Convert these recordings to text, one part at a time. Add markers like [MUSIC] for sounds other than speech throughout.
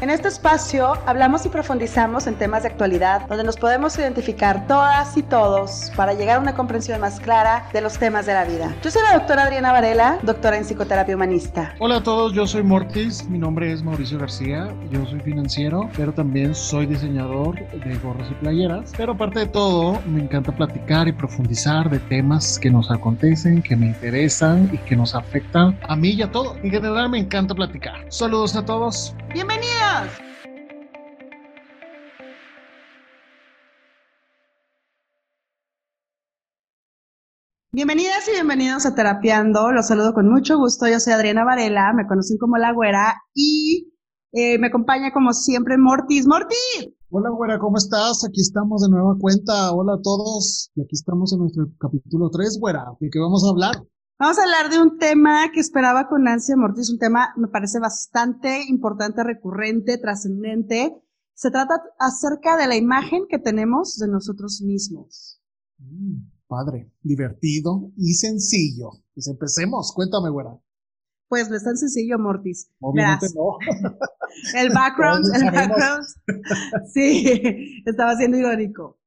En este espacio hablamos y profundizamos en temas de actualidad donde nos podemos identificar todas y todos para llegar a una comprensión más clara de los temas de la vida. Yo soy la doctora Adriana Varela, doctora en psicoterapia humanista. Hola a todos, yo soy Mortis, mi nombre es Mauricio García, yo soy financiero, pero también soy diseñador de gorros y playeras. Pero aparte de todo, me encanta platicar y profundizar de temas que nos acontecen, que me interesan y que nos afectan a mí y a todos. En general me encanta platicar. Saludos a todos. ¡Bienvenidos! Bienvenidas y bienvenidos a Terapiando. Los saludo con mucho gusto. Yo soy Adriana Varela, me conocen como La Güera y eh, me acompaña como siempre Mortis. ¡Mortis! Hola Güera, ¿cómo estás? Aquí estamos de nueva cuenta. Hola a todos. Y aquí estamos en nuestro capítulo 3, Güera. ¿De qué vamos a hablar? Vamos a hablar de un tema que esperaba con ansia, Mortis, un tema me parece bastante importante, recurrente, trascendente. Se trata acerca de la imagen que tenemos de nosotros mismos. Mm, padre, divertido y sencillo. Pues empecemos, cuéntame, güera. Pues no es tan sencillo, Mortis. Obviamente no. el [LAUGHS] background, el background. Sí, estaba siendo irónico.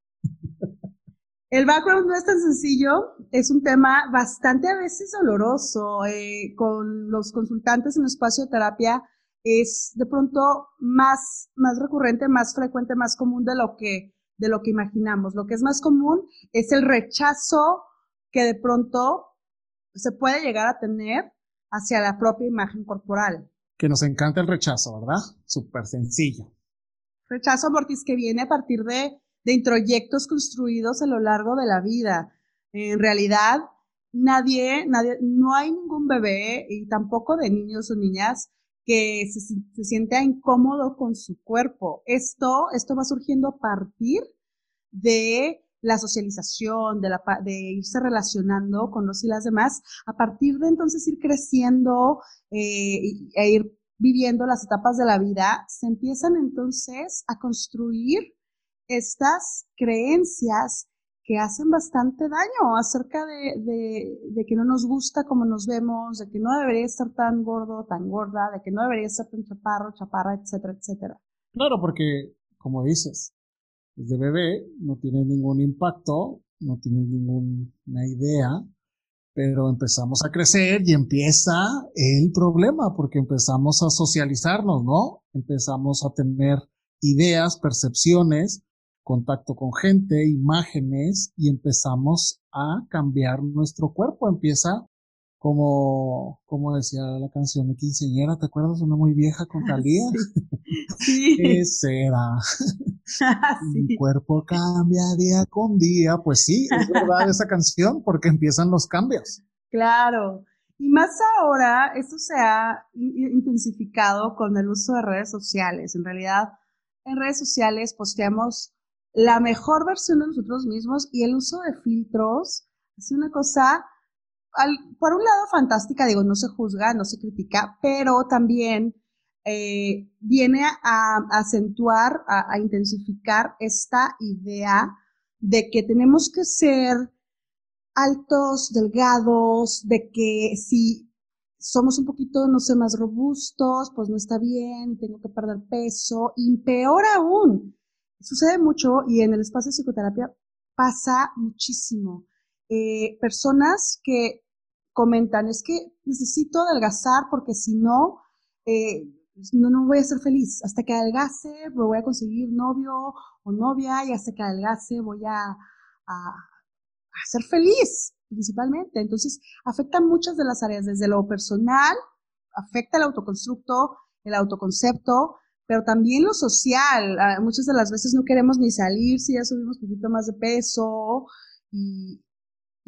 El background no es tan sencillo, es un tema bastante a veces doloroso. Eh, con los consultantes en espacio de terapia es de pronto más, más recurrente, más frecuente, más común de lo que, de lo que imaginamos. Lo que es más común es el rechazo que de pronto se puede llegar a tener hacia la propia imagen corporal. Que nos encanta el rechazo, ¿verdad? Súper sencillo. Rechazo, Mortis, que viene a partir de de introyectos construidos a lo largo de la vida. En realidad, nadie, nadie, no hay ningún bebé y tampoco de niños o niñas que se, sienta incómodo con su cuerpo. Esto, esto va surgiendo a partir de la socialización, de, la, de irse relacionando con los y las demás, a partir de entonces ir creciendo eh, e ir viviendo las etapas de la vida, se empiezan entonces a construir estas creencias que hacen bastante daño acerca de, que no nos gusta como nos vemos, de que no debería estar tan gordo, tan gorda, de que no debería estar tan chaparro, chaparra, etcétera, etcétera. Claro, porque, como dices, desde bebé no tiene ningún impacto, no tiene ninguna idea, pero empezamos a crecer y empieza el problema, porque empezamos a socializarnos, ¿no? Empezamos a tener ideas, percepciones, contacto con gente, imágenes y empezamos a cambiar nuestro cuerpo. Empieza como, como decía la canción de quinceañera, ¿te acuerdas? Una muy vieja con Talía. [LAUGHS] Sí. ¿Qué será? [LAUGHS] Mi cuerpo cambia día con día. Pues sí, es verdad esa canción porque empiezan los cambios. Claro. Y más ahora, esto se ha intensificado con el uso de redes sociales. En realidad, en redes sociales posteamos la mejor versión de nosotros mismos y el uso de filtros es una cosa, por un lado, fantástica, digo, no se juzga, no se critica, pero también eh, viene a, acentuar, a, intensificar esta idea de que tenemos que ser altos, delgados, de que si somos un poquito, no sé, más robustos, pues no está bien, tengo que perder peso, y peor aún, Sucede mucho y en el espacio de psicoterapia pasa muchísimo. Eh, personas que comentan, es que necesito adelgazar porque si no, eh, no, no voy a ser feliz. Hasta que adelgace, me voy a conseguir novio o novia y hasta que adelgace voy a, a, a ser feliz, principalmente. Entonces, afecta muchas de las áreas, desde lo personal, afecta el autoconstructo, el autoconcepto, pero también lo social. Ah, muchas de las veces no queremos ni salir si ya subimos un poquito más de peso y,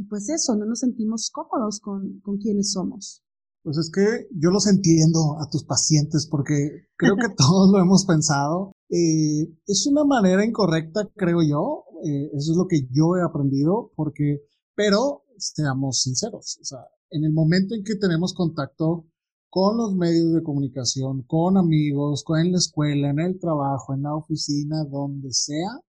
pues eso, no nos sentimos cómodos con, con quienes somos. Pues es que yo los entiendo a tus pacientes porque creo que [LAUGHS] todos lo hemos pensado. Eh, es una manera incorrecta, creo yo. Eh, eso es lo que yo he aprendido porque, pero seamos sinceros, o sea, en el momento en que tenemos contacto con los medios de comunicación, con amigos, con en la escuela, en el trabajo, en la oficina, donde sea,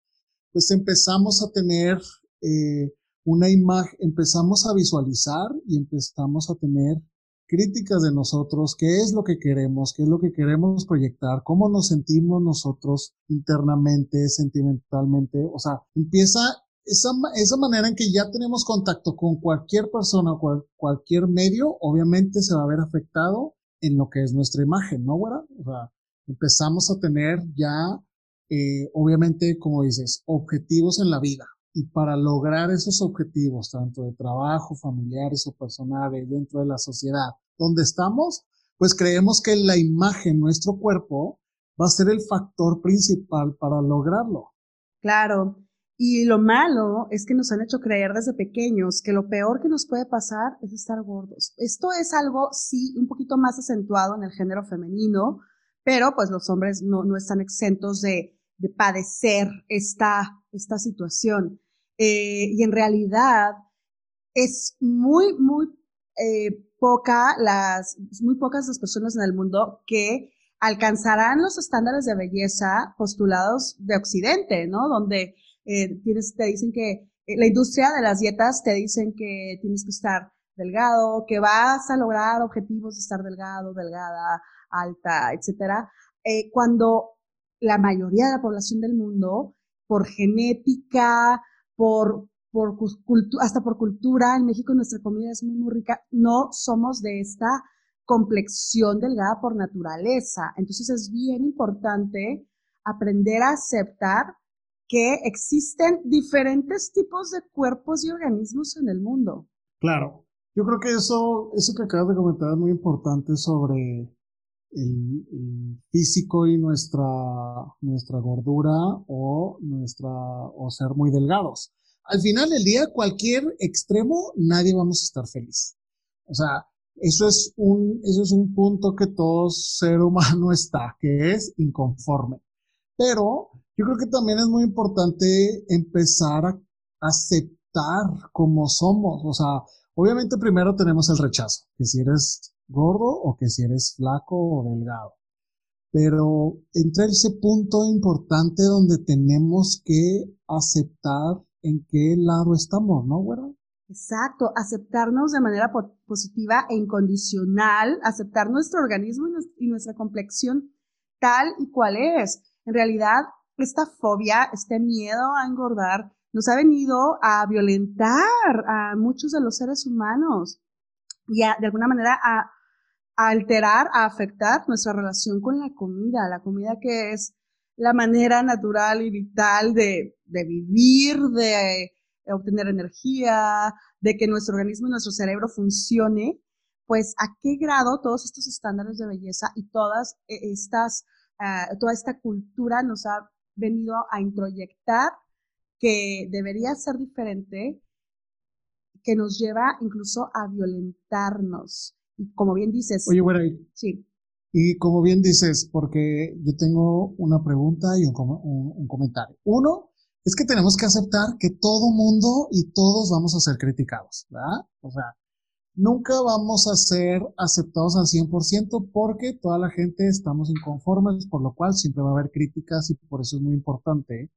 pues empezamos a tener eh, una imagen, empezamos a visualizar y empezamos a tener críticas de nosotros, qué es lo que queremos, qué es lo que queremos proyectar, cómo nos sentimos nosotros internamente, sentimentalmente, o sea, empieza esa, esa manera en que ya tenemos contacto con cualquier persona, cual, cualquier medio, obviamente se va a ver afectado en lo que es nuestra imagen, ¿no, güera? O sea, empezamos a tener ya, eh, obviamente, como dices, objetivos en la vida. Y para lograr esos objetivos, tanto de trabajo, familiares o personales, dentro de la sociedad donde estamos, pues creemos que la imagen, nuestro cuerpo, va a ser el factor principal para lograrlo. Claro. Y lo malo es que nos han hecho creer desde pequeños que lo peor que nos puede pasar es estar gordos. Esto es algo, sí, un poquito más acentuado en el género femenino, pero pues los hombres no, no están exentos de, de padecer esta, esta situación. Eh, y en realidad es muy, muy eh, poca las, muy pocas las personas en el mundo que alcanzarán los estándares de belleza postulados de Occidente, ¿no? Donde eh, tienes, te dicen que la industria de las dietas te dicen que tienes que estar delgado, que vas a lograr objetivos de estar delgado, delgada, alta, etcétera, eh, cuando la mayoría de la población del mundo, por genética, por, por hasta por cultura, en México nuestra comida es muy, muy rica, no somos de esta complexión delgada por naturaleza. Entonces es bien importante aprender a aceptar que existen diferentes tipos de cuerpos y organismos en el mundo. Claro, yo creo que eso, eso que acabas de comentar es muy importante sobre el, físico y nuestra, nuestra gordura o, nuestra, o ser muy delgados. Al final del día, cualquier extremo, nadie vamos a estar feliz. O sea, eso es un, eso es un punto que todo ser humano [LAUGHS] está, que es inconforme. Pero yo creo que también es muy importante empezar a aceptar como somos. O sea, obviamente primero tenemos el rechazo, que si eres gordo o que si eres flaco o delgado. Pero entra ese punto importante donde tenemos que aceptar en qué lado estamos, ¿no, güero? Exacto, aceptarnos de manera positiva e incondicional, aceptar nuestro organismo y nuestra complexión tal y cual es. En realidad, esta fobia, este miedo a engordar, nos ha venido a violentar a muchos de los seres humanos y de alguna manera a a alterar, a afectar nuestra relación con la comida, la comida que es la manera natural y vital de, de vivir, de obtener energía, de que nuestro organismo y nuestro cerebro funcione, pues a qué grado todos estos estándares de belleza y todas e, estas, uh, toda esta cultura nos ha venido a introyectar que debería ser diferente, que nos lleva incluso a violentarnos. Y como bien dices. Oye, bueno, sí. Y como bien dices, porque yo tengo una pregunta y un, un, comentario. Uno, es que tenemos que aceptar que todo mundo y todos vamos a ser criticados, ¿verdad? O sea, nunca vamos a ser aceptados al 100% porque toda la gente estamos inconformes, por lo cual siempre va a haber críticas y por eso es muy importante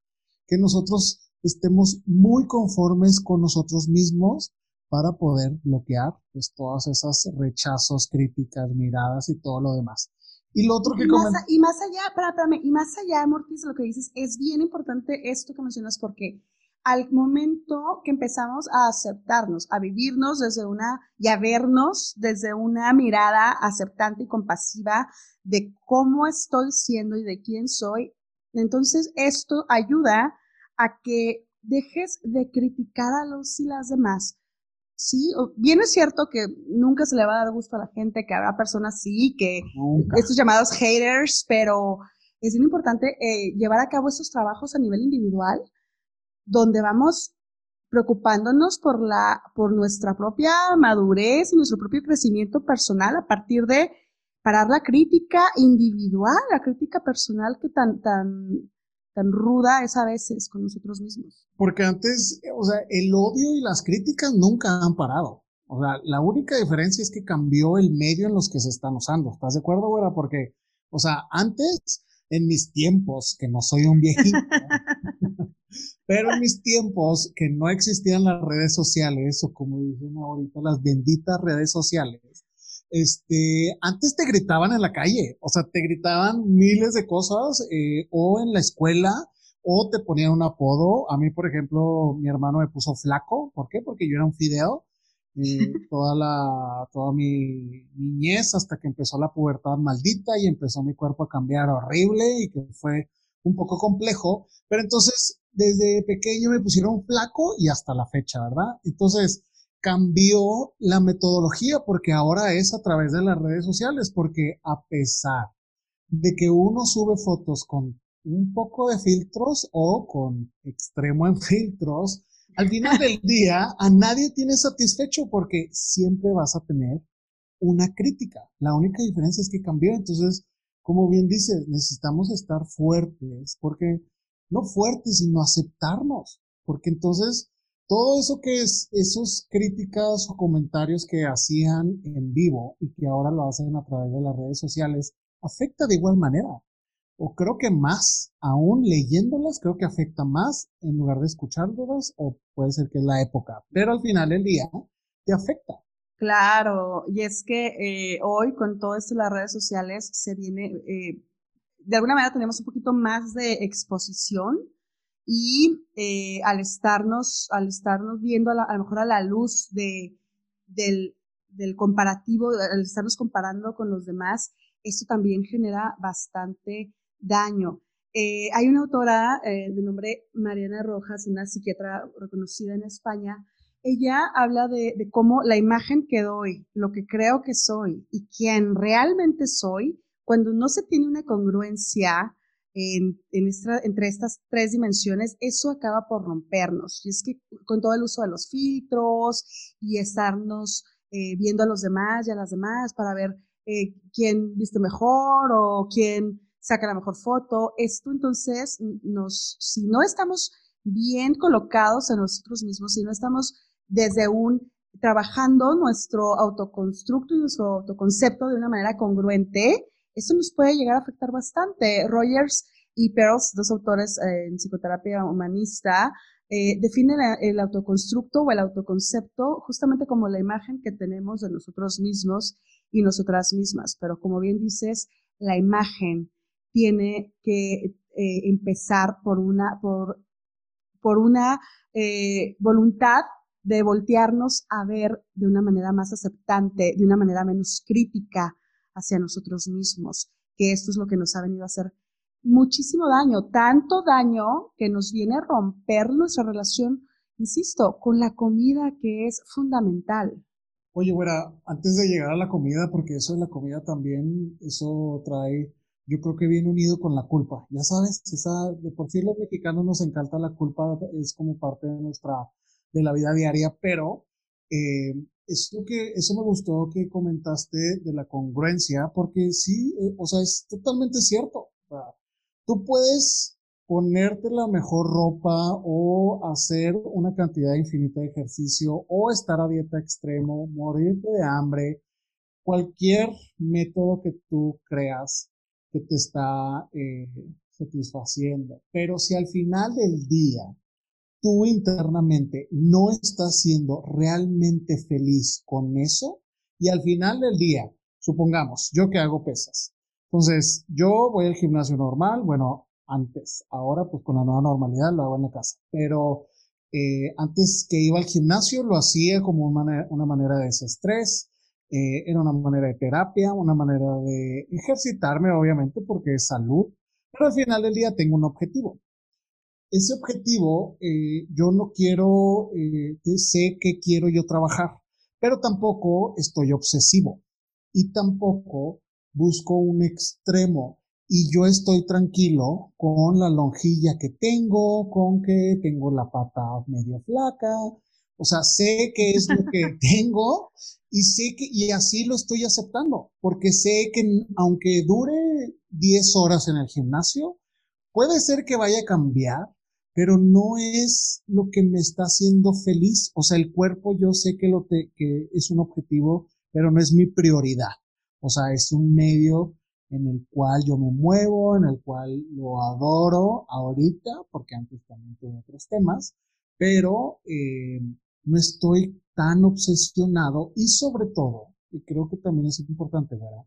que nosotros estemos muy conformes con nosotros mismos para poder bloquear pues todas esas rechazos, críticas, miradas y todo lo demás. Y lo otro que y más, y más allá, espérame, y más allá, Mortis, lo que dices, es bien importante esto que mencionas porque al momento que empezamos a aceptarnos, a vivirnos desde una, y a vernos desde una mirada aceptante y compasiva de cómo estoy siendo y de quién soy, entonces esto ayuda a que dejes de criticar a los y las demás, Sí, bien es cierto que nunca se le va a dar gusto a la gente, que habrá personas sí, que estos llamados haters, pero es bien importante eh, llevar a cabo estos trabajos a nivel individual, donde vamos preocupándonos por la, por nuestra propia madurez y nuestro propio crecimiento personal a partir de parar la crítica individual, la crítica personal que tan, tan, tan ruda es a veces con nosotros mismos. Porque antes, o sea, el odio y las críticas nunca han parado. O sea, la única diferencia es que cambió el medio en los que se están usando. ¿Estás de acuerdo, güera? Porque, o sea, antes, en mis tiempos, que no soy un viejito, [LAUGHS] pero en mis tiempos que no existían las redes sociales, o como dicen ahorita, las benditas redes sociales, este, antes te gritaban en la calle, o sea, te gritaban miles de cosas, eh, o en la escuela, o te ponían un apodo. A mí, por ejemplo, mi hermano me puso flaco. ¿Por qué? Porque yo era un fideo. [LAUGHS] toda la, toda mi niñez hasta que empezó la pubertad maldita y empezó mi cuerpo a cambiar horrible y que fue un poco complejo. Pero entonces, desde pequeño me pusieron flaco y hasta la fecha, ¿verdad? Entonces, cambió la metodología porque ahora es a través de las redes sociales, porque a pesar de que uno sube fotos con un poco de filtros o con extremo en [LAUGHS] filtros, al final del [LAUGHS] día a nadie tiene satisfecho porque siempre vas a tener una crítica. La única diferencia es que cambió. Entonces, como bien dices, necesitamos estar fuertes, porque no fuertes, sino aceptarnos, porque entonces todo eso que es, esos críticas o comentarios que hacían en vivo y que ahora lo hacen a través de las redes sociales, afecta de igual manera. O creo que más, aún leyéndolas, creo que afecta más en lugar de escuchándolas, o puede ser que es la época, pero al final del día te afecta. Claro, y es que eh, hoy con todo esto las redes sociales se viene, eh, de alguna manera tenemos un poquito más de exposición y eh, al estarnos, al estarnos viendo a, lo mejor a la luz de, del, comparativo, al estarnos comparando con los demás, esto también genera bastante daño. Eh, hay una autora eh, de nombre Mariana Rojas, una psiquiatra reconocida en España. Ella habla de, de, cómo la imagen que doy, lo que creo que soy y quién realmente soy, cuando no se tiene una congruencia en, entre estas tres dimensiones, eso acaba por rompernos. Y es que con todo el uso de los filtros y estarnos eh, viendo a los demás y a las demás para ver eh, quién viste mejor o quién saca la mejor foto, esto entonces nos, si no estamos bien colocados en nosotros mismos, si no estamos desde un trabajando nuestro autoconstructo y nuestro autoconcepto de una manera congruente, eso nos puede llegar a afectar bastante. Rogers y Perls, dos autores eh, en psicoterapia humanista, eh, definen el autoconstructo o el autoconcepto justamente como la imagen que tenemos de nosotros mismos y nosotras mismas. Pero como bien dices, la imagen tiene que eh, empezar por una, por, por una voluntad de voltearnos a ver de una manera más aceptante, de una manera menos crítica, hacia nosotros mismos, que esto es lo que nos ha venido a hacer muchísimo daño, tanto daño que nos viene a romper nuestra relación, insisto, con la comida que es fundamental. Oye, güera, antes de llegar a la comida, porque eso de la comida también, eso trae, yo creo que viene unido con la culpa. Ya sabes, de por sí los mexicanos nos encanta la culpa, es como parte de nuestra, de la vida diaria, pero eh, lo que, eso me gustó que comentaste de la congruencia, porque sí, eh, o sea, es totalmente cierto. tú puedes ponerte la mejor ropa o hacer una cantidad infinita de ejercicio o estar a dieta extremo, morirte de hambre, cualquier método que tú creas que te está eh, satisfaciendo. Pero si al final del día tú internamente no estás siendo realmente feliz con eso y al final del día, supongamos, yo que hago pesas. Entonces, yo voy al gimnasio normal, bueno, antes, ahora pues con la nueva normalidad lo hago en la casa, pero eh, antes que iba al gimnasio lo hacía como una manera, de desestrés, eh, era una manera de terapia, una manera de ejercitarme, obviamente, porque es salud, pero al final del día tengo un objetivo ese objetivo eh, yo no quiero, eh, sé que quiero yo trabajar, pero tampoco estoy obsesivo y tampoco busco un extremo. Y yo estoy tranquilo con la lonjilla que tengo, con que tengo la pata medio flaca, o sea, sé que es lo que [LAUGHS] tengo y sé que, y así lo estoy aceptando, porque sé que aunque dure 10 horas en el gimnasio, puede ser que vaya a cambiar, pero no es lo que me está haciendo feliz. O sea, el cuerpo yo sé que, es un objetivo, pero no es mi prioridad. O sea, es un medio en el cual yo me muevo, en el cual lo adoro ahorita, porque antes también tuve otros temas, pero eh, no estoy tan obsesionado y sobre todo y creo que también es importante, ¿verdad?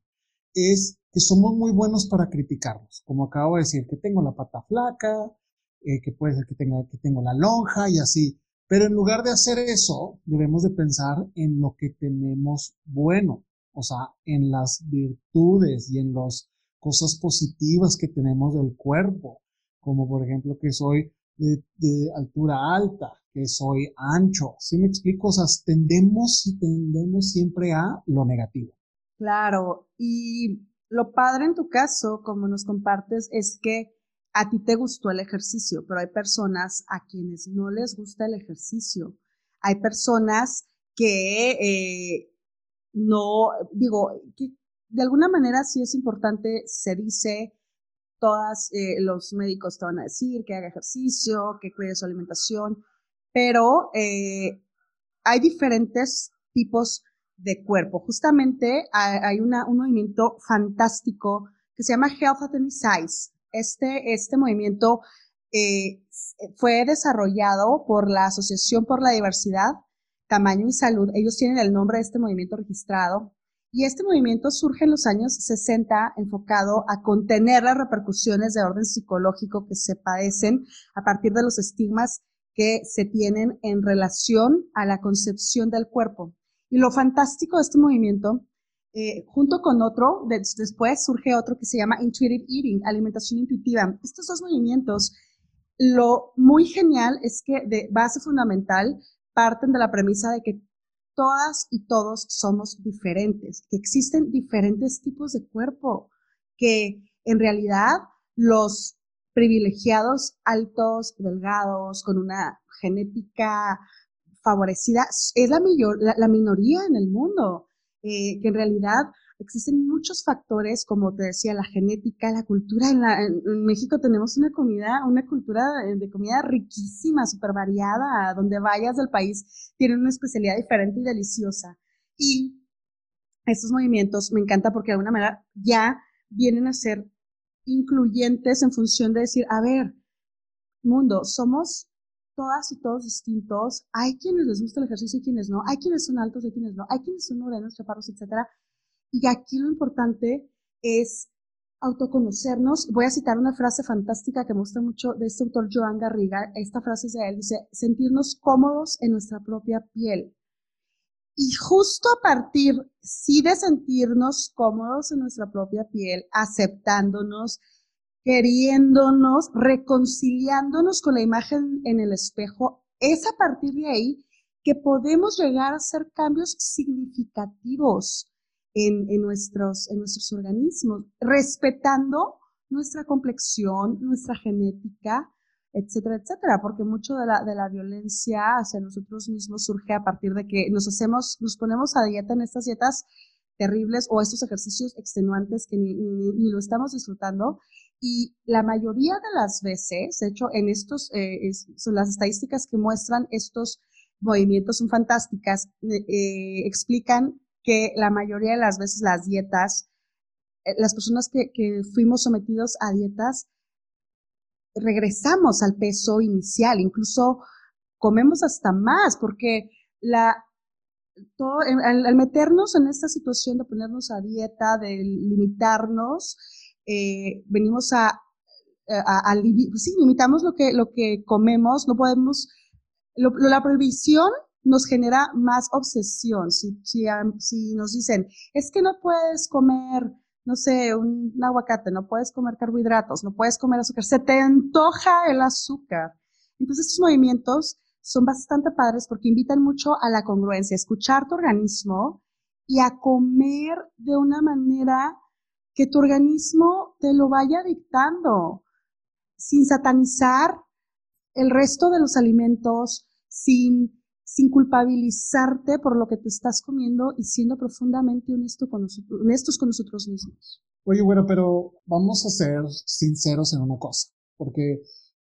Es que somos muy buenos para criticarnos. Como acabo de decir, que tengo la pata flaca, eh, que puede ser que, tenga, que tengo la lonja y así. Pero en lugar de hacer eso, debemos de pensar en lo que tenemos bueno, o sea, en las virtudes y en las cosas positivas que tenemos del cuerpo, como por ejemplo que soy de, de altura alta, que soy ancho. ¿Sí me explico? O sea, tendemos y tendemos siempre a lo negativo. Claro, y lo padre en tu caso, como nos compartes, es que a ti te gustó el ejercicio, pero hay personas a quienes no les gusta el ejercicio. Hay personas que eh, no, digo, que de alguna manera sí es importante, se dice, todas eh, los médicos te van a decir que haga ejercicio, que cuide su alimentación, pero eh, hay diferentes tipos de cuerpo. Justamente hay, un movimiento fantástico que se llama Health at Any Size. Este, este movimiento eh, fue desarrollado por la Asociación por la Diversidad, Tamaño y Salud. Ellos tienen el nombre de este movimiento registrado. Y este movimiento surge en los años 60 enfocado a contener las repercusiones de orden psicológico que se padecen a partir de los estigmas que se tienen en relación a la concepción del cuerpo. Y lo fantástico de este movimiento, eh, junto con otro, después surge otro que se llama Intuitive Eating, alimentación intuitiva. Estos dos movimientos, lo muy genial es que de base fundamental parten de la premisa de que todas y todos somos diferentes, que existen diferentes tipos de cuerpo, que en realidad los privilegiados, altos, delgados, con una genética favorecida, es la, mayor, la, minoría en el mundo, eh, que en realidad existen muchos factores, como te decía, la genética, la cultura. En, México tenemos una comida, una cultura de, comida riquísima, súper variada, donde vayas del país tienen una especialidad diferente y deliciosa. Y estos movimientos me encanta porque de alguna manera ya vienen a ser incluyentes en función de decir, a ver, mundo, somos todas y todos distintos. Hay quienes les gusta el ejercicio y quienes no. Hay quienes son altos y quienes no. Hay quienes son morenos, chaparros, etcétera. Y aquí lo importante es autoconocernos. Voy a citar una frase fantástica que me gusta mucho de este autor Joan Garriga. Esta frase es de él. Dice, sentirnos cómodos en nuestra propia piel. Y justo a partir, sí, de sentirnos cómodos en nuestra propia piel, aceptándonos, queriéndonos, reconciliándonos con la imagen en el espejo, es a partir de ahí que podemos llegar a hacer cambios significativos en, nuestros, en nuestros organismos, respetando nuestra complexión, nuestra genética, etcétera, etcétera, porque mucho de la, de la violencia hacia nosotros mismos surge a partir de que nos hacemos, nos ponemos a dieta en estas dietas terribles o estos ejercicios extenuantes que ni, ni, lo estamos disfrutando. Y la mayoría de las veces, de hecho, en estos, eh, son las estadísticas que muestran estos movimientos son fantásticas, eh, eh, explican que la mayoría de las veces las dietas, las personas que, que fuimos sometidos a dietas, regresamos al peso inicial, incluso comemos hasta más, porque la, todo, al, meternos en esta situación de ponernos a dieta, de limitarnos, eh, venimos a, a, pues limitamos lo que, lo que comemos, no podemos, la prohibición nos genera más obsesión. Si, si, nos dicen, es que no puedes comer no sé, un, aguacate, no puedes comer carbohidratos, no puedes comer azúcar, se te antoja el azúcar. Entonces estos movimientos son bastante padres porque invitan mucho a la congruencia, a escuchar tu organismo y a comer de una manera que tu organismo te lo vaya dictando, sin satanizar el resto de los alimentos, sin sin culpabilizarte por lo que te estás comiendo y siendo profundamente honesto con nosotros, honestos con nosotros mismos. Oye, bueno, pero vamos a ser sinceros en una cosa, porque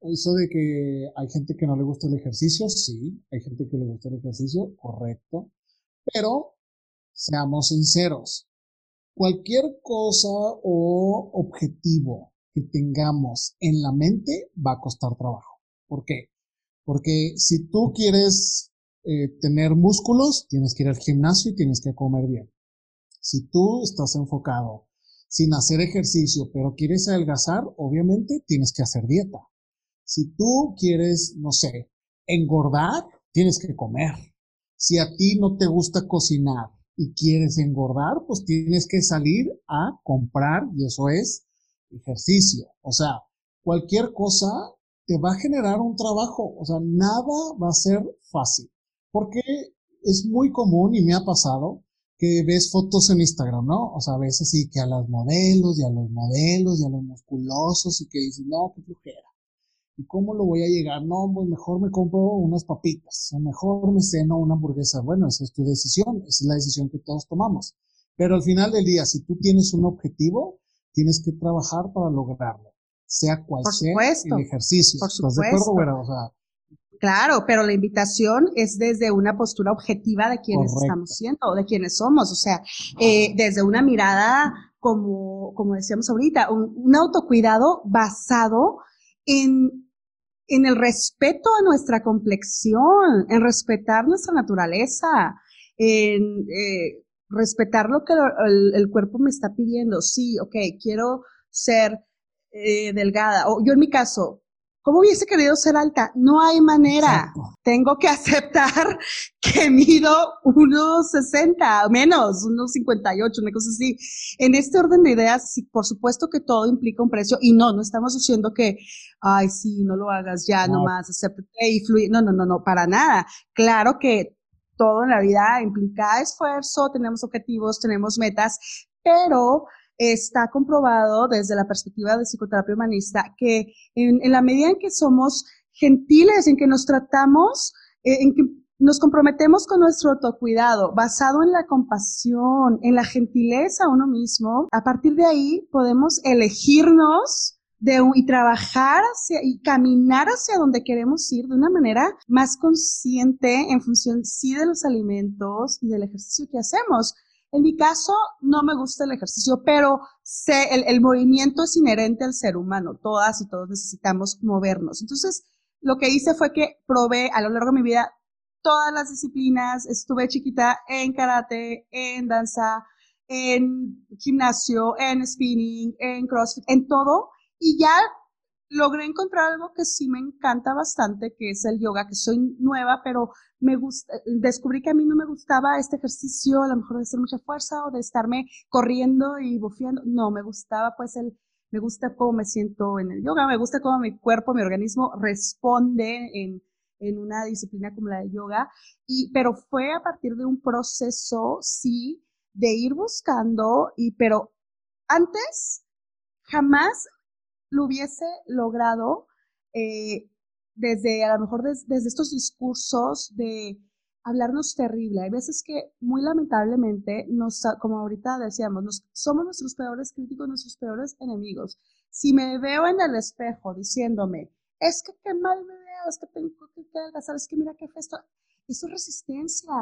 eso de que hay gente que no le gusta el ejercicio, sí, hay gente que le gusta el ejercicio, correcto, pero seamos sinceros, cualquier cosa o objetivo que tengamos en la mente va a costar trabajo. ¿Por qué? Porque si tú quieres eh, tener músculos, tienes que ir al gimnasio y tienes que comer bien. Si tú estás enfocado sin hacer ejercicio, pero quieres adelgazar, obviamente tienes que hacer dieta. Si tú quieres, no sé, engordar, tienes que comer. Si a ti no te gusta cocinar y quieres engordar, pues tienes que salir a comprar y eso es ejercicio. O sea, cualquier cosa te va a generar un trabajo. O sea, nada va a ser fácil. Porque es muy común y me ha pasado que ves fotos en Instagram, ¿no? O sea, ves así que a las modelos y a los modelos y a los musculosos y que dices, no, qué flujera. ¿Y cómo lo voy a llegar? No, pues mejor me compro unas papitas o mejor me ceno una hamburguesa. Bueno, esa es tu decisión, esa es la decisión que todos tomamos. Pero al final del día, si tú tienes un objetivo, tienes que trabajar para lograrlo, sea cual sea el ejercicio. Por ¿Estás de acuerdo, güera? O sea, Claro, pero la invitación es desde una postura objetiva de quienes estamos siendo, de quienes somos, o sea, eh, desde una mirada, como, como decíamos ahorita, un, autocuidado basado en, en el respeto a nuestra complexión, en respetar nuestra naturaleza, en eh, respetar lo que el, cuerpo me está pidiendo. Sí, ok, quiero ser eh, delgada, o yo en mi caso, ¿Cómo hubiese querido ser alta? No hay manera. Tengo que aceptar [LAUGHS] que mido unos 60, menos, unos 58, una cosa así. En este orden de ideas, sí, por supuesto que todo implica un precio y no, no estamos diciendo que, ay, sí, no lo hagas ya, no. nomás, acéptate y fluye. No, no, no, no, para nada. Claro que todo en la vida implica esfuerzo, tenemos objetivos, tenemos metas, pero está comprobado desde la perspectiva de psicoterapia humanista que en, la medida en que somos gentiles, en que nos tratamos, eh, en que nos comprometemos con nuestro autocuidado basado en la compasión, en la gentileza a uno mismo, a partir de ahí podemos elegirnos de, y trabajar y caminar hacia donde queremos ir de una manera más consciente en función sí de los alimentos y del ejercicio que hacemos. En mi caso, no me gusta el ejercicio, pero sé, el, movimiento es inherente al ser humano. Todas y todos necesitamos movernos. Entonces, lo que hice fue que probé a lo largo de mi vida todas las disciplinas. Estuve chiquita en karate, en danza, en gimnasio, en spinning, en crossfit, en todo. Y ya logré encontrar algo que sí me encanta bastante, que es el yoga, que soy nueva, pero me gusta, descubrí que a mí no me gustaba este ejercicio, a lo mejor de hacer mucha fuerza o de estarme corriendo y bufeando. No, me gustaba pues el, me gusta cómo me siento en el yoga, me gusta cómo mi cuerpo, mi organismo responde en, en una disciplina como la de yoga, y, pero fue a partir de un proceso, sí, de ir buscando, y, pero antes jamás lo hubiese logrado eh, desde, a lo mejor desde estos discursos de hablarnos terrible. Hay veces que muy lamentablemente, nos, como ahorita decíamos, nos, somos nuestros peores críticos, nuestros peores enemigos. Si me veo en el espejo diciéndome, es que qué mal me veo, es que tengo que adelgazar, es que mira qué esto, eso es resistencia.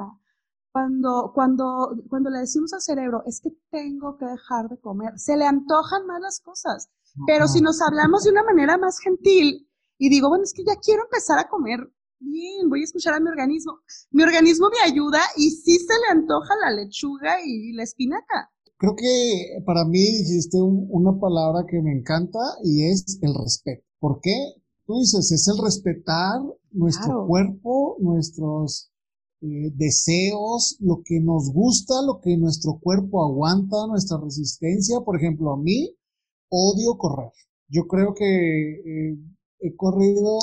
Cuando, cuando, cuando le decimos al cerebro, es que tengo que dejar de comer, se le antojan más las cosas. Pero si nos hablamos de una manera más gentil y digo, bueno, es que ya quiero empezar a comer bien, voy a escuchar a mi organismo. Mi organismo me ayuda y sí se le antoja la lechuga y la espinaca. Creo que para mí dijiste una palabra que me encanta y es el respeto. ¿Por qué? Tú dices, es el respetar nuestro cuerpo, nuestros eh, deseos, lo que nos gusta, lo que nuestro cuerpo aguanta, nuestra resistencia. Por ejemplo, a mí odio correr. Yo creo que eh, he corrido,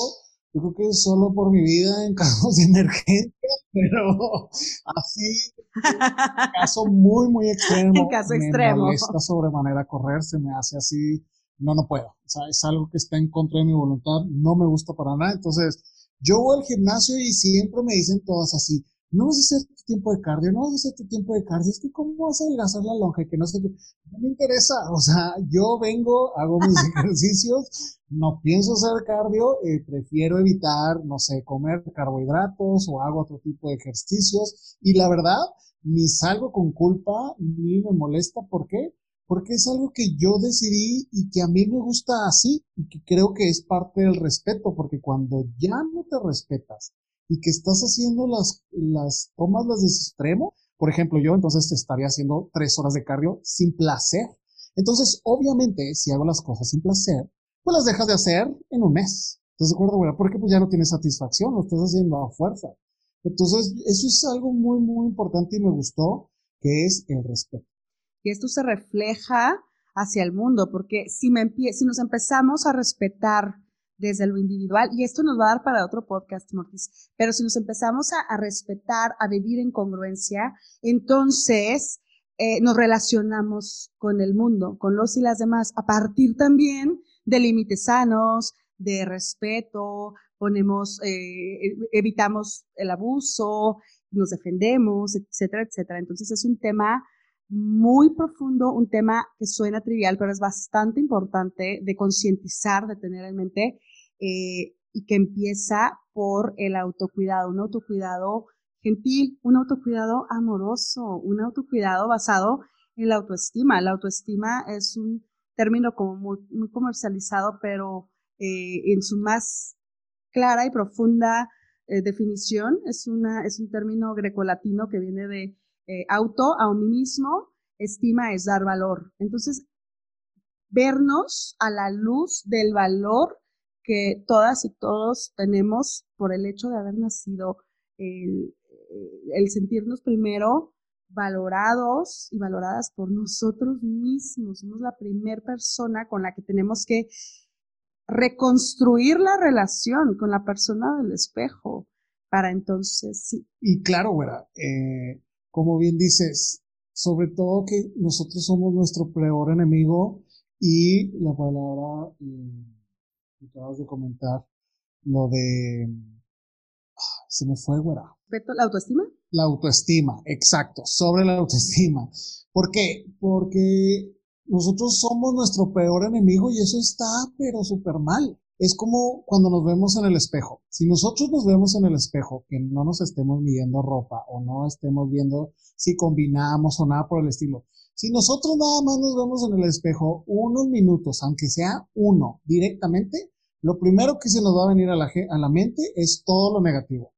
yo creo que solo por mi vida en [LAUGHS] casos de emergencia, pero [LAUGHS] así, en caso muy, muy [LAUGHS] extremo. En caso me extremo. molesta sobremanera correr, se me hace así, no, no puedo. O sea, es algo que está en contra de mi voluntad, no me gusta para nada. Entonces, yo voy al gimnasio y siempre me dicen todas así, no vas a hacer tu tiempo de cardio, no vas a hacer tu tiempo de cardio, es que cómo vas a adelgazar la lonja, que no sé qué, no me interesa, o sea, yo vengo, hago mis [LAUGHS] ejercicios, no pienso hacer cardio, eh, prefiero evitar, no sé, comer carbohidratos o hago otro tipo de ejercicios. Y la verdad, ni salgo con culpa, ni me molesta, ¿por qué? Porque es algo que yo decidí y que a mí me gusta así y que creo que es parte del respeto, porque cuando ya no te respetas, y que estás haciendo las, las tomas las de extremo, Por ejemplo, yo entonces estaría haciendo tres horas de cardio sin placer. Entonces, obviamente, si hago las cosas sin placer, pues las dejas de hacer en un mes. ¿Estás de acuerdo, güey? Porque pues ya no tienes satisfacción, lo estás haciendo a fuerza. Entonces, eso es algo muy, muy importante y me gustó, que es el respeto. Y esto se refleja hacia el mundo, porque si, me si nos empezamos a respetar desde lo individual, y esto nos va a dar para otro podcast, Mortis, pero si nos empezamos a, respetar, a vivir en congruencia, entonces eh, nos relacionamos con el mundo, con los y las demás, a partir también de límites sanos, de respeto, ponemos, eh, evitamos el abuso, nos defendemos, etcétera, etcétera. Entonces es un tema muy profundo, un tema que suena trivial, pero es bastante importante de concientizar, de tener en mente eh, y que empieza por el autocuidado, un autocuidado gentil, un autocuidado amoroso, un autocuidado basado en la autoestima. La autoestima es un término como muy, comercializado, pero eh, en su más clara y profunda eh, definición es, una, es un término grecolatino que viene de eh, auto a mí mismo, estima es dar valor. Entonces, vernos a la luz del valor que todas y todos tenemos por el hecho de haber nacido, el, sentirnos primero valorados y valoradas por nosotros mismos. Somos la primera persona con la que tenemos que reconstruir la relación con la persona del espejo para entonces sí. Y claro, güera, eh, como bien dices, sobre todo que nosotros somos nuestro peor enemigo y la palabra eh, que acabas de comentar, lo de... Ah, se me fue, güera. ¿La autoestima? La autoestima, exacto, sobre la autoestima. ¿Por qué? Porque nosotros somos nuestro peor enemigo y eso está, pero súper mal es como cuando nos vemos en el espejo. Si nosotros nos vemos en el espejo, que no nos estemos midiendo ropa o no estemos viendo si combinamos o nada por el estilo. Si nosotros nada más nos vemos en el espejo unos minutos, aunque sea uno directamente, lo primero que se nos va a venir a la, a la mente es todo lo negativo.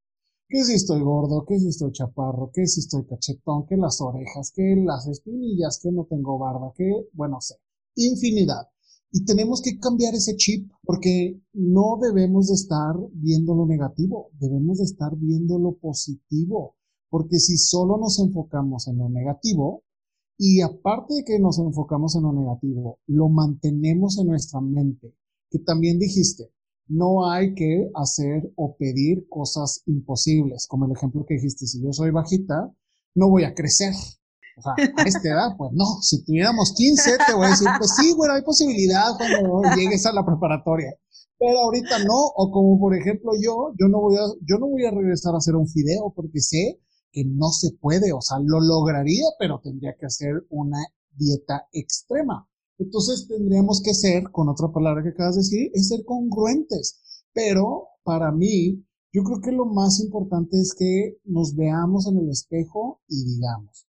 Que si estoy gordo, que si estoy chaparro, que si estoy cachetón, que las orejas, que las espinillas, que no tengo barba, que, bueno, sé, infinidad. Y tenemos que cambiar ese chip porque no debemos de estar viendo lo negativo, debemos de estar viendo lo positivo. Porque si solo nos enfocamos en lo negativo, y aparte de que nos enfocamos en lo negativo, lo mantenemos en nuestra mente, que también dijiste, no hay que hacer o pedir cosas imposibles, como el ejemplo que dijiste, si yo soy bajita, no voy a crecer. O sea, a esta edad, pues no. Si tuviéramos 15, te voy a decir, pues sí, bueno, hay posibilidad cuando llegues a la preparatoria. Pero ahorita no. O como por ejemplo yo, yo no voy a, yo no voy a regresar a hacer un fideo porque sé que no se puede. O sea, lo lograría, pero tendría que hacer una dieta extrema. Entonces tendríamos que ser, con otra palabra que acabas de decir, es ser congruentes. Pero para mí, yo creo que lo más importante es que nos veamos en el espejo y digamos,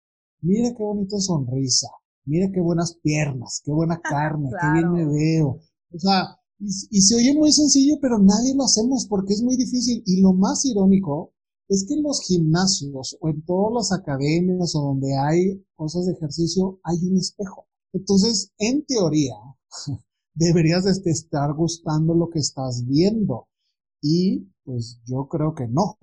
mira qué bonita sonrisa, mira qué buenas piernas, qué buena [LAUGHS] carne, qué bien me veo. O sea, y, se oye muy sencillo, pero nadie lo hacemos porque es muy difícil. Y lo más irónico es que en los gimnasios o en todas las academias o donde hay cosas de ejercicio hay un espejo. Entonces, en teoría, [LAUGHS] deberías de estar gustando lo que estás viendo. Y pues yo creo que no.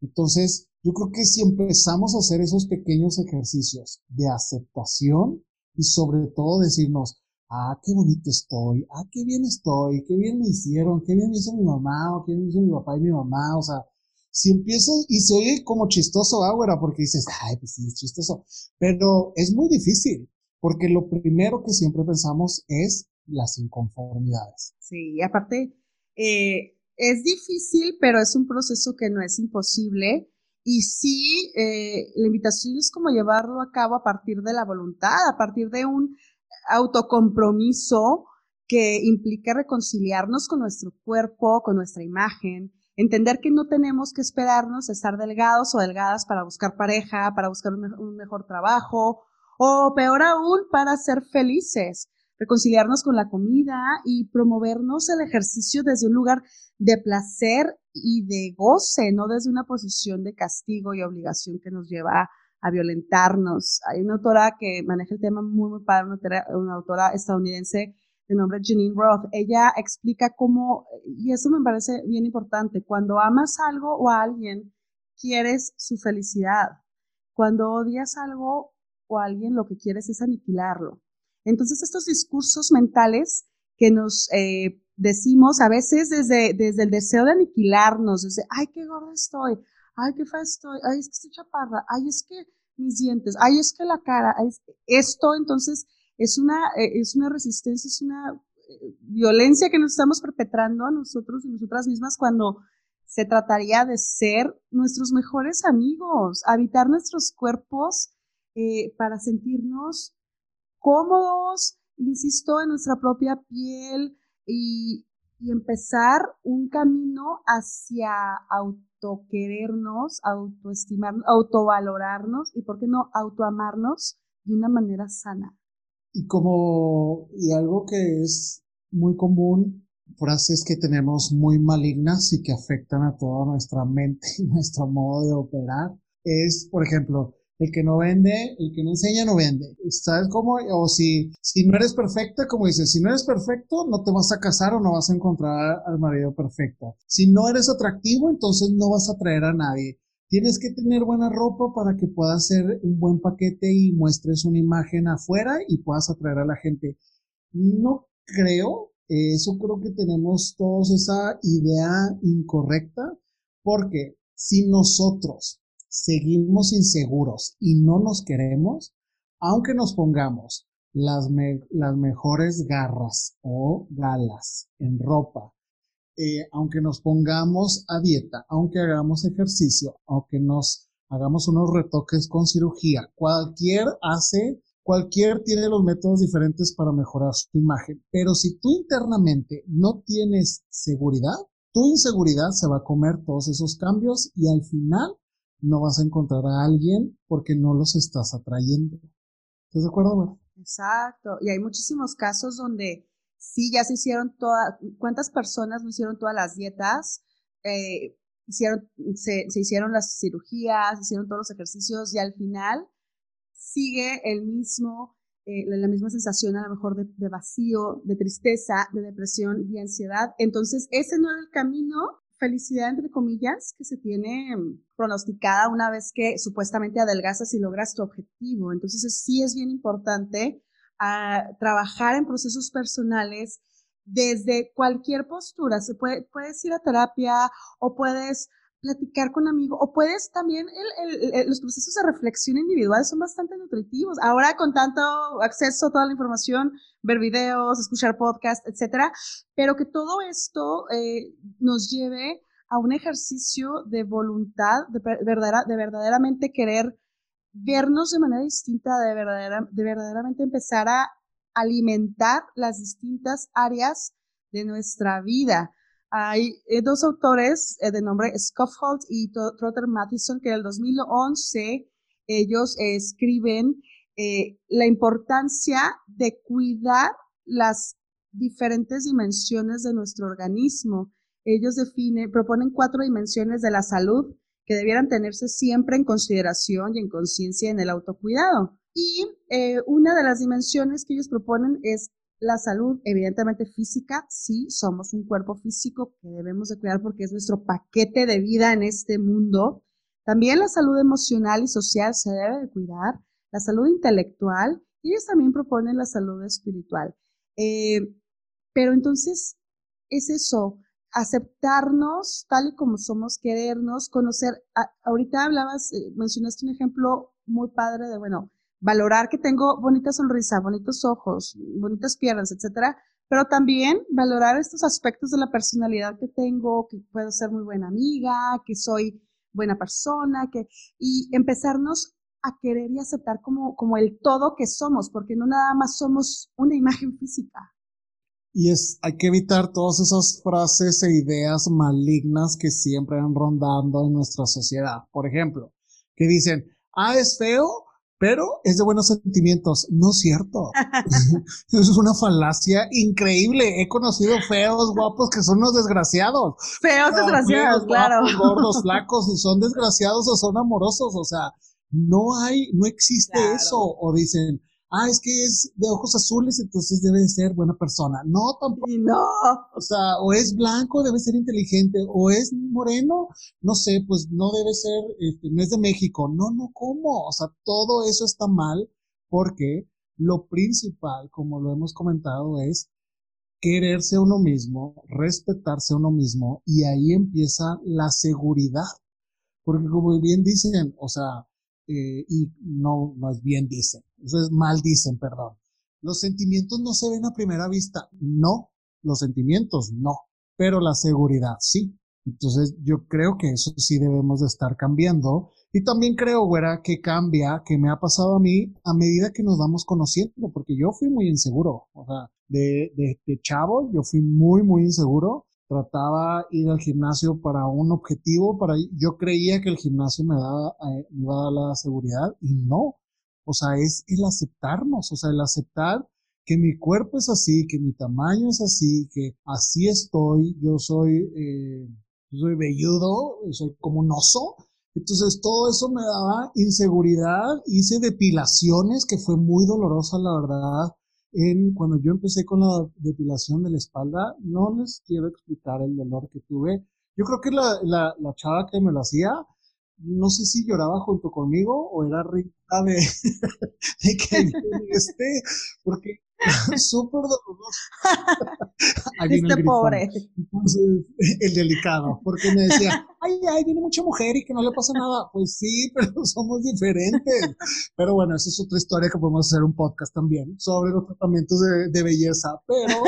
Entonces, yo creo que si empezamos a hacer esos pequeños ejercicios de aceptación y sobre todo decirnos, ah, qué bonito estoy, ah, qué bien estoy, qué bien me hicieron, qué bien me hizo mi mamá o qué bien me hizo mi papá y mi mamá, o sea, si empiezas y se oye como chistoso ahora porque dices, ay, pues sí, es chistoso, pero es muy difícil porque lo primero que siempre pensamos es las inconformidades. Sí, y aparte, eh, es difícil, pero es un proceso que no es imposible y sí, eh, la invitación es como llevarlo a cabo a partir de la voluntad, a partir de un autocompromiso que implica reconciliarnos con nuestro cuerpo, con nuestra imagen, entender que no tenemos que esperarnos a estar delgados o delgadas para buscar pareja, para buscar un mejor trabajo o peor aún, para ser felices reconciliarnos con la comida y promovernos el ejercicio desde un lugar de placer y de goce, no desde una posición de castigo y obligación que nos lleva a violentarnos. Hay una autora que maneja el tema muy, muy padre, una, autora estadounidense de nombre Janine Roth. Ella explica cómo, y eso me parece bien importante, cuando amas algo o a alguien, quieres su felicidad. Cuando odias algo o a alguien, lo que quieres es aniquilarlo. Entonces, estos discursos mentales que nos eh, decimos a veces desde, desde el deseo de aniquilarnos, desde, ay, qué gorda estoy, ay, qué fea estoy, ay, es que estoy chaparra, ay, es que mis dientes, ay, es que la cara, esto entonces es una, eh, es una resistencia, es una eh, violencia que nos estamos perpetrando a nosotros y nosotras mismas cuando se trataría de ser nuestros mejores amigos, habitar nuestros cuerpos para sentirnos cómodos, insisto, en nuestra propia piel y, y empezar un camino hacia autoquerernos, autoestimarnos, autovalorarnos y, ¿por qué no, autoamarnos de una manera sana. Y como, y algo que es muy común, frases que tenemos muy malignas y que afectan a toda nuestra mente y [LAUGHS] nuestro modo de operar, es, por ejemplo, el que no vende, el que no enseña no vende. ¿Sabes cómo? O si, si no eres perfecta, como dices, si no eres perfecto, no te vas a casar o no vas a encontrar al marido perfecto. Si no eres atractivo, entonces no vas a traer a nadie. Tienes que tener buena ropa para que puedas hacer un buen paquete y muestres una imagen afuera y puedas atraer a la gente. No creo, eso creo que tenemos todos esa idea incorrecta, porque si nosotros seguimos inseguros y no nos queremos, aunque nos pongamos las, las mejores garras o galas en ropa, eh, aunque nos pongamos a dieta, aunque hagamos ejercicio, aunque nos hagamos unos retoques con cirugía, cualquier hace, cualquier tiene los métodos diferentes para mejorar su imagen. Pero si tú internamente no tienes seguridad, tu inseguridad se va a comer todos esos cambios y al final no vas a encontrar a alguien porque no los estás atrayendo. ¿Estás de acuerdo, Exacto. Y hay muchísimos casos donde sí, ya se hicieron todas, ¿cuántas personas no hicieron todas las dietas? Eh, hicieron, se, hicieron las cirugías, hicieron todos los ejercicios y al final sigue el mismo, eh, la misma sensación a lo mejor de, de, vacío, de tristeza, de depresión, de ansiedad. Entonces, ese no era el camino felicidad, entre comillas, que se tiene mm, pronosticada una vez que supuestamente adelgazas y logras tu objetivo. Entonces, sí es bien importante ah, trabajar en procesos personales desde cualquier postura. Se puede, puedes ir a terapia o puedes platicar con amigos, o puedes también, los procesos de reflexión individual son bastante nutritivos. Ahora con tanto acceso a toda la información, ver videos, escuchar podcasts, etcétera, pero que todo esto eh, nos lleve a un ejercicio de voluntad, de, verdadera, de verdaderamente querer vernos de manera distinta, de, verdadera, de verdaderamente empezar a alimentar las distintas áreas de nuestra vida. Hay eh, dos autores eh, de nombre Scoffhold y Trotter Matheson que en el 2011 ellos escriben eh, la importancia de cuidar las diferentes dimensiones de nuestro organismo. Ellos definen, proponen cuatro dimensiones de la salud que debieran tenerse siempre en consideración y en conciencia en el autocuidado. Y una de las dimensiones que ellos proponen es la salud, evidentemente física, sí, somos un cuerpo físico que debemos de cuidar porque es nuestro paquete de vida en este mundo. También la salud emocional y social se debe de cuidar, la salud intelectual, y ellos también proponen la salud espiritual. Eh, pero entonces es eso, aceptarnos tal y como somos, querernos, conocer. ahorita hablabas, eh, mencionaste un ejemplo muy padre de, bueno, valorar que tengo bonita sonrisa, bonitos ojos, bonitas piernas, etcétera, pero también valorar estos aspectos de la personalidad que tengo, que puedo ser muy buena amiga, que soy buena persona, que y empezarnos a querer y aceptar como, como el todo que somos, porque no nada más somos una imagen física. Y es, hay que evitar todas esas frases e ideas malignas que siempre han rondando en nuestra sociedad. Por ejemplo, que dicen, ah, es feo, pero es de buenos sentimientos. No es cierto. Eso [LAUGHS] es una falacia increíble. He conocido feos, guapos, que son unos desgraciados. Feos, desgraciados, claro. gordos, [LAUGHS] flacos, y son desgraciados o son amorosos. O sea, no hay, no existe eso. O dicen, ah, es que es de ojos azules, entonces debe de ser buena persona. No, tampoco. No. O sea, o es blanco, debe ser inteligente, o es moreno, no sé, pues no debe ser, este, no es de México. No, no, ¿cómo? O sea, todo eso está mal porque lo principal, como lo hemos comentado, es quererse a uno mismo, respetarse a uno mismo, y ahí empieza la seguridad. Porque como bien dicen, o sea, eh, y no, no es bien dicen, eso es mal dicen, perdón. Los sentimientos no se ven a primera vista, no, los sentimientos no, pero la seguridad sí. Entonces yo creo que eso sí debemos de estar cambiando. Y también creo, güera, que cambia, que me ha pasado a mí a medida que nos vamos conociendo, porque yo fui muy inseguro. O sea, de, de, de chavo yo fui muy, muy inseguro trataba ir al gimnasio para un objetivo, para yo creía que el gimnasio me daba eh, me iba a dar la seguridad y no. O sea, es el aceptarnos, o sea, el aceptar que mi cuerpo es así, que mi tamaño es así, que así estoy, yo soy, eh, soy velludo, soy como un oso. Entonces todo eso me daba inseguridad, hice depilaciones que fue muy dolorosa, la verdad en, cuando yo empecé con la depilación de la espalda, no les quiero explicar el dolor que tuve. Yo creo que la, la, la chava que me lo hacía, no sé si lloraba junto conmigo o era rica de, [LAUGHS] de que esté, porque [LAUGHS] súper doloroso. [LAUGHS] este pobre. Entonces, el delicado, porque me decía, ay, ay, viene mucha mujer y que no le pasa nada. Pues sí, pero somos diferentes. Pero bueno, esa es otra historia que podemos hacer un podcast también sobre los tratamientos de, de belleza. Pero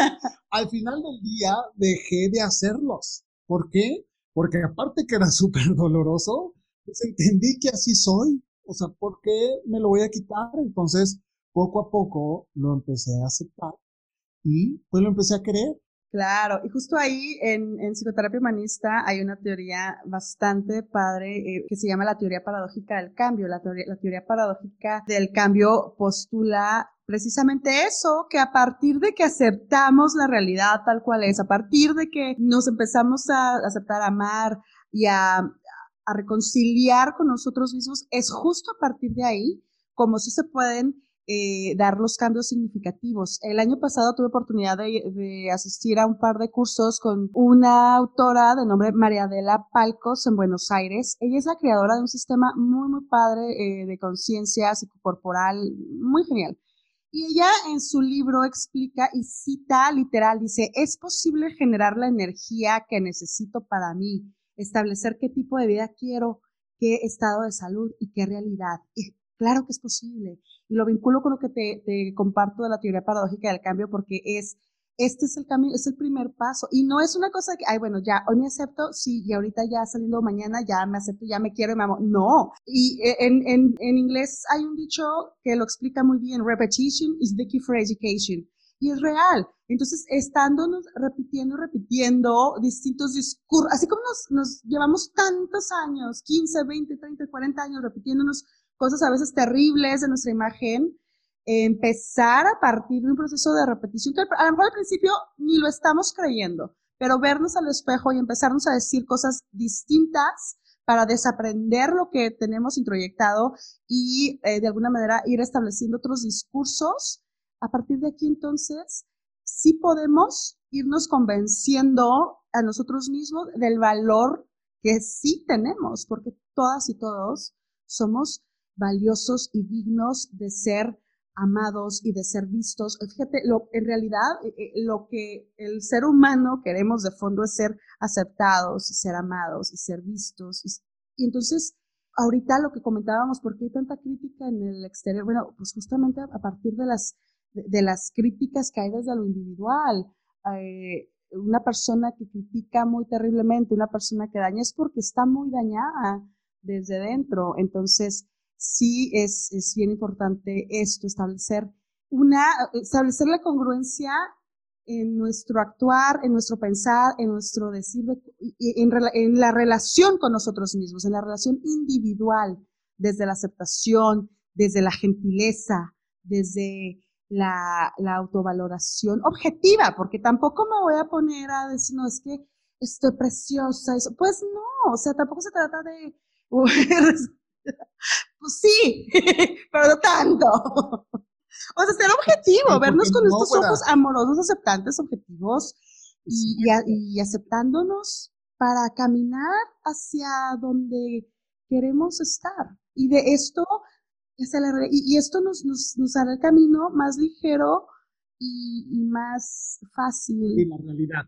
al final del día dejé de hacerlos. ¿Por qué? Porque aparte que era súper doloroso, pues entendí que así soy. O sea, ¿por qué me lo voy a quitar? Entonces, poco a poco lo empecé a aceptar y pues lo empecé a creer. Claro, y justo ahí en, en psicoterapia humanista hay una teoría bastante padre eh, que se llama la teoría paradójica del cambio. La teoría, la teoría paradójica del cambio postula precisamente eso, que a partir de que aceptamos la realidad tal cual es, a partir de que nos empezamos a aceptar, amar y a, a reconciliar con nosotros mismos, es justo a partir de ahí como si se pueden eh, dar los cambios significativos. El año pasado tuve oportunidad de, asistir a un par de cursos con una autora de nombre María Adela Palcos en Buenos Aires. Ella es la creadora de un sistema muy, muy padre eh, de conciencia psicocorporal, muy genial. Y ella en su libro explica y cita literal, dice, es posible generar la energía que necesito para mí, establecer qué tipo de vida quiero, qué estado de salud y qué realidad. Y claro que es posible y lo vinculo con lo que te, comparto de la teoría paradójica del cambio porque es, este es el cambio, es el primer paso y no es una cosa que, ay, bueno, ya, hoy me acepto, sí, y ahorita ya saliendo mañana, ya me acepto, ya me quiero y me amo. No. Y e, en, en, en inglés hay un dicho que lo explica muy bien, repetition is the key for education. Y es real. Entonces, estándonos repitiendo, repitiendo distintos discursos, así como nos, nos llevamos tantos años, 15, 20, 30, 40 años repitiéndonos cosas a veces terribles de nuestra imagen, empezar a partir de un proceso de repetición que a lo mejor al principio ni lo estamos creyendo, pero vernos al espejo y empezarnos a decir cosas distintas para desaprender lo que tenemos introyectado y eh, de alguna manera ir estableciendo otros discursos. A partir de aquí entonces, sí podemos irnos convenciendo a nosotros mismos del valor que sí tenemos, porque todas y todos somos valiosos y dignos de ser amados y de ser vistos. Fíjate, lo, en realidad eh, eh, lo que el ser humano queremos de fondo es ser aceptados ser amados y ser vistos. Y, entonces, ahorita lo que comentábamos, ¿por qué hay tanta crítica en el exterior? Bueno, pues justamente a partir de las, de, las críticas hay desde lo individual. Eh, una persona que critica muy terriblemente, una persona que daña, es porque está muy dañada desde dentro. Entonces, sí es, es bien importante esto, establecer una, establecer la congruencia en nuestro actuar, en nuestro pensar, en nuestro decir, en, en, la relación con nosotros mismos, en la relación individual, desde la aceptación, desde la gentileza, desde la, la autovaloración objetiva, porque tampoco me voy a poner a decir, no, es que estoy preciosa, eso. pues no, o sea, tampoco se trata de [LAUGHS] Pues sí, [LAUGHS] pero no tanto. O sea, ser objetivo, vernos con estos ojos amorosos, aceptantes, objetivos y, y, aceptándonos para caminar hacia donde queremos estar. Y de esto, y, esto nos, nos, nos, hará el camino más ligero y, y más fácil. Y la realidad,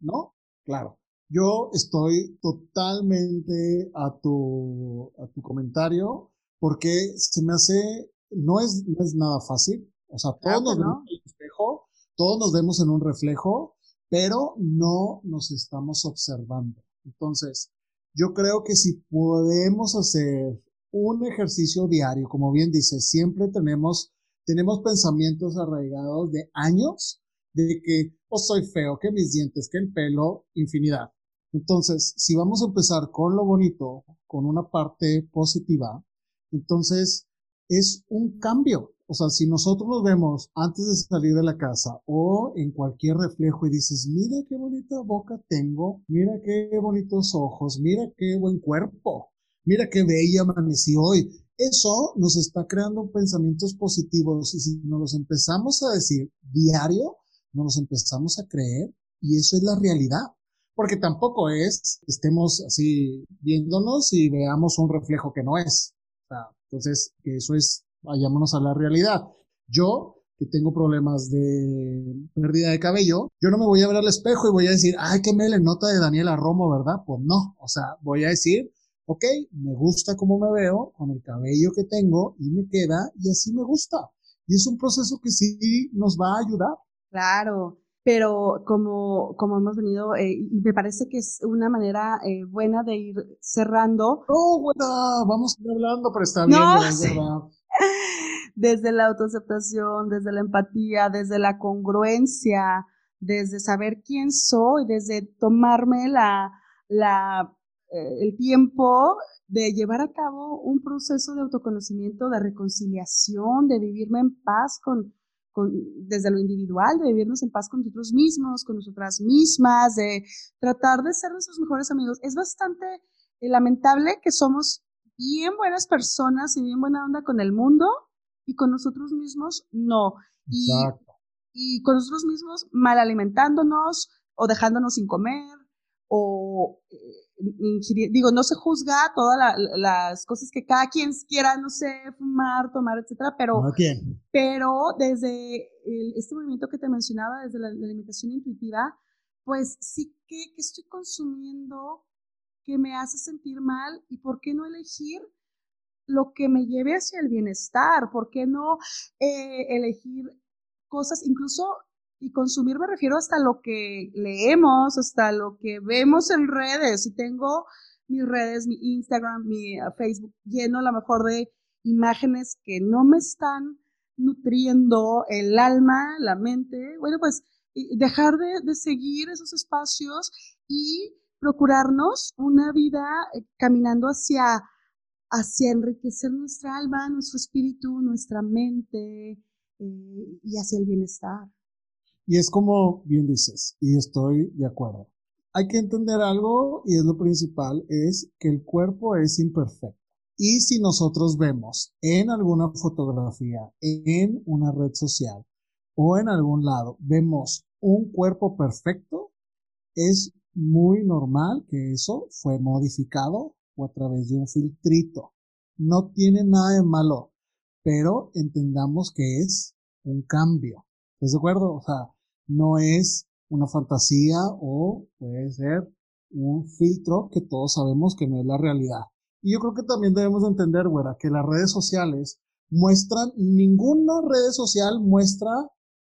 ¿no? Claro. Yo estoy totalmente a tu, a tu comentario porque se me hace, no es, no es nada fácil. O sea, todos nos vemos en el espejo, todos nos vemos en un reflejo, pero no nos estamos observando. Entonces, yo creo que si podemos hacer un ejercicio diario, como bien dice, siempre tenemos, tenemos pensamientos arraigados de años de que, o pues, soy feo, que mis dientes, que el pelo, infinidad. Entonces, si vamos a empezar con lo bonito, con una parte positiva, entonces es un cambio. O sea, si nosotros nos vemos antes de salir de la casa o en cualquier reflejo y dices, mira qué bonita boca tengo, mira qué bonitos ojos, mira qué buen cuerpo, mira qué bella amanecí hoy. Eso nos está creando pensamientos positivos y si nos los empezamos a decir diario, nos los empezamos a creer y eso es la realidad porque tampoco es estemos así viéndonos y veamos un reflejo que no es. Entonces, eso es, vayámonos a la realidad. Yo, que tengo problemas de pérdida de cabello, yo no me voy a ver al espejo y voy a decir, ay, qué me le nota de Daniela Romo, ¿verdad? Pues no, o sea, voy a decir, ok, me gusta cómo me veo con el cabello que tengo y me queda y así me gusta. Y es un proceso que sí nos va a ayudar. Claro, pero como, como hemos venido, eh, me parece que es una manera eh, buena de ir cerrando. Oh, buena, vamos a ir hablando, pero está bien, no, [LAUGHS] Desde la autoaceptación, desde la empatía, desde la congruencia, desde saber quién soy, desde tomarme la, la, eh, el tiempo de llevar a cabo un proceso de autoconocimiento, de reconciliación, de vivirme en paz con, desde lo individual, de vivirnos en paz con nosotros mismos, con nosotras mismas, de tratar de ser nuestros mejores amigos. Es bastante eh, lamentable que somos bien buenas personas y bien buena onda con el mundo y con nosotros mismos no. Y, y con nosotros mismos mal alimentándonos o dejándonos sin comer o eh, digo, no se juzga todas las cosas que cada quien quiera, no sé, fumar, tomar, etcétera, pero, pero desde este movimiento que te mencionaba, desde la, alimentación intuitiva, pues sí que, estoy consumiendo que me hace sentir mal y por qué no elegir lo que me lleve hacia el bienestar, por qué no eh, elegir cosas, incluso y consumir me refiero hasta lo que leemos, hasta lo que vemos en redes. Y tengo mis redes, mi Instagram, mi uh, Facebook lleno a lo mejor de imágenes que no me están nutriendo el alma, la mente. Bueno, pues dejar de, de seguir esos espacios y procurarnos una vida eh, caminando hacia, hacia enriquecer nuestra alma, nuestro espíritu, nuestra mente eh, y hacia el bienestar. Y es como bien dices, y estoy de acuerdo. Hay que entender algo, y es lo principal, es que el cuerpo es imperfecto. Y si nosotros vemos en alguna fotografía, en una red social o en algún lado, vemos un cuerpo perfecto, es muy normal que eso fue modificado o a través de un filtrito. No tiene nada de malo, pero entendamos que es un cambio. ¿Estás de acuerdo? O sea, no es una fantasía o puede ser un filtro que todos sabemos que no es la realidad. Y yo creo que también debemos entender, güera, que las redes sociales muestran, ninguna red social muestra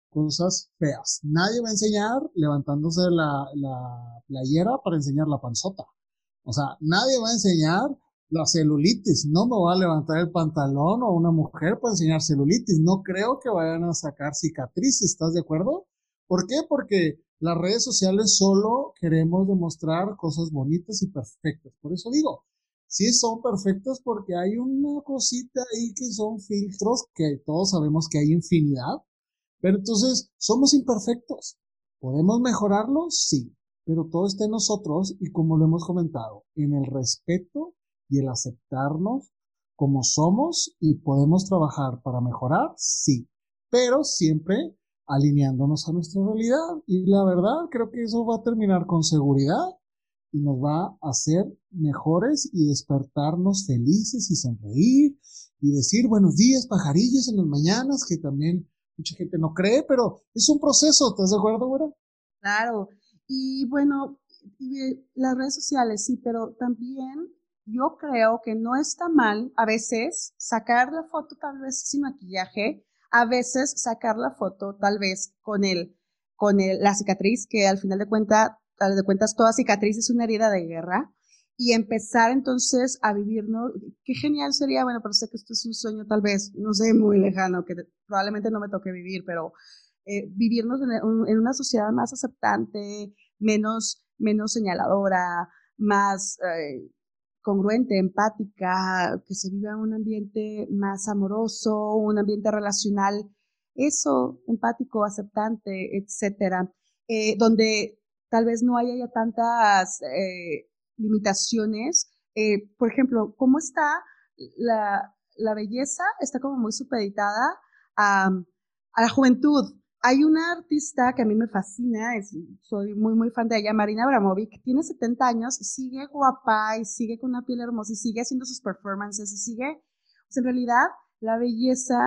cosas feas. Nadie va a enseñar levantándose la, la playera para enseñar la panzota. O sea, nadie va a enseñar la celulitis. No me va a levantar el pantalón o una mujer para enseñar celulitis. No creo que vayan a sacar cicatrices. ¿Estás de acuerdo? ¿Por qué? Porque las redes sociales solo queremos demostrar cosas bonitas y perfectas. Por eso digo, sí son perfectas porque hay una cosita ahí que son filtros que todos sabemos que hay infinidad. Pero entonces, somos imperfectos. ¿Podemos mejorarlos? Sí. Pero todo está en nosotros y como lo hemos comentado, en el respeto y el aceptarnos como somos y podemos trabajar para mejorar, sí, pero siempre alineándonos a nuestra realidad. Y la verdad, creo que eso va a terminar con seguridad y nos va a hacer mejores y despertarnos felices y sonreír y decir buenos días, pajarillos en las mañanas, que también mucha gente no cree, pero es un proceso, ¿estás de acuerdo, güera? Claro. Y bueno, las redes sociales, sí, pero también yo creo que no está mal a veces sacar la foto tal vez sin maquillaje, a veces sacar la foto tal vez con el, con el, la cicatriz, que al final de, cuenta, de cuentas toda cicatriz es una herida de guerra, y empezar entonces a vivirnos, qué genial sería, bueno, pero sé que esto es un sueño tal vez, no sé, muy lejano, que probablemente no me toque vivir, pero eh, vivirnos en, en, una sociedad más aceptante, menos, menos señaladora, más eh, congruente, empática, que se viva un ambiente más amoroso, un ambiente relacional, eso, empático, aceptante, etcétera, eh, donde tal vez no haya ya tantas eh, limitaciones. Eh, por ejemplo, ¿cómo está la, la, belleza? Está como muy supeditada a, a la juventud. Hay una artista que a mí me fascina, soy muy, muy fan de ella, Marina Abramovic, tiene 70 años y sigue guapa y sigue con una piel hermosa y sigue haciendo sus performances y sigue, en realidad, la belleza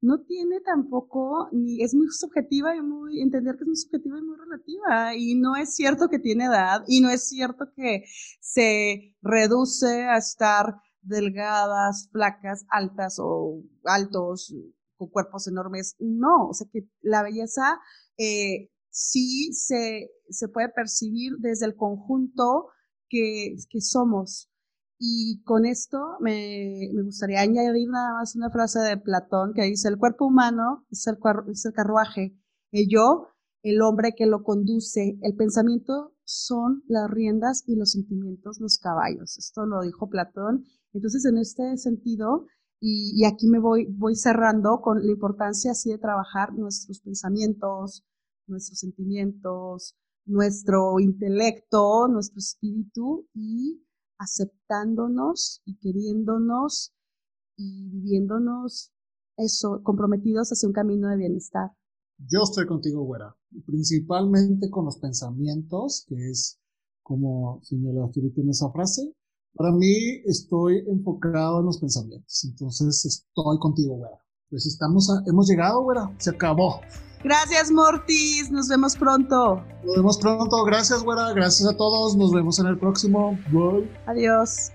no tiene tampoco, ni es muy subjetiva y muy, entender que es muy subjetiva y muy relativa. Y no es cierto que tiene edad y no es cierto que se reduce a estar delgadas, flacas, altas o altos, con cuerpos enormes. No, o sea que la belleza eh, sí se, se, puede percibir desde el conjunto que, que somos. Y con esto me, me, gustaría añadir nada más una frase de Platón que dice, el cuerpo humano es el, es el carruaje, el yo, el hombre que lo conduce, el pensamiento son las riendas y los sentimientos los caballos. Esto lo dijo Platón. Entonces, en este sentido, y, aquí me voy, voy cerrando con la importancia así de trabajar nuestros pensamientos, nuestros sentimientos, nuestro intelecto, nuestro espíritu y aceptándonos y queriéndonos y viviéndonos eso, comprometidos hacia un camino de bienestar. Yo estoy contigo, güera, principalmente con los pensamientos, que es como señalaste ahorita en esa frase, para mí estoy enfocado en los pensamientos, entonces estoy contigo, güera. Pues estamos, hemos llegado, güera, se acabó. Gracias, Mortis, nos vemos pronto. Nos vemos pronto, gracias, güera, gracias a todos, nos vemos en el próximo. Bye. Adiós.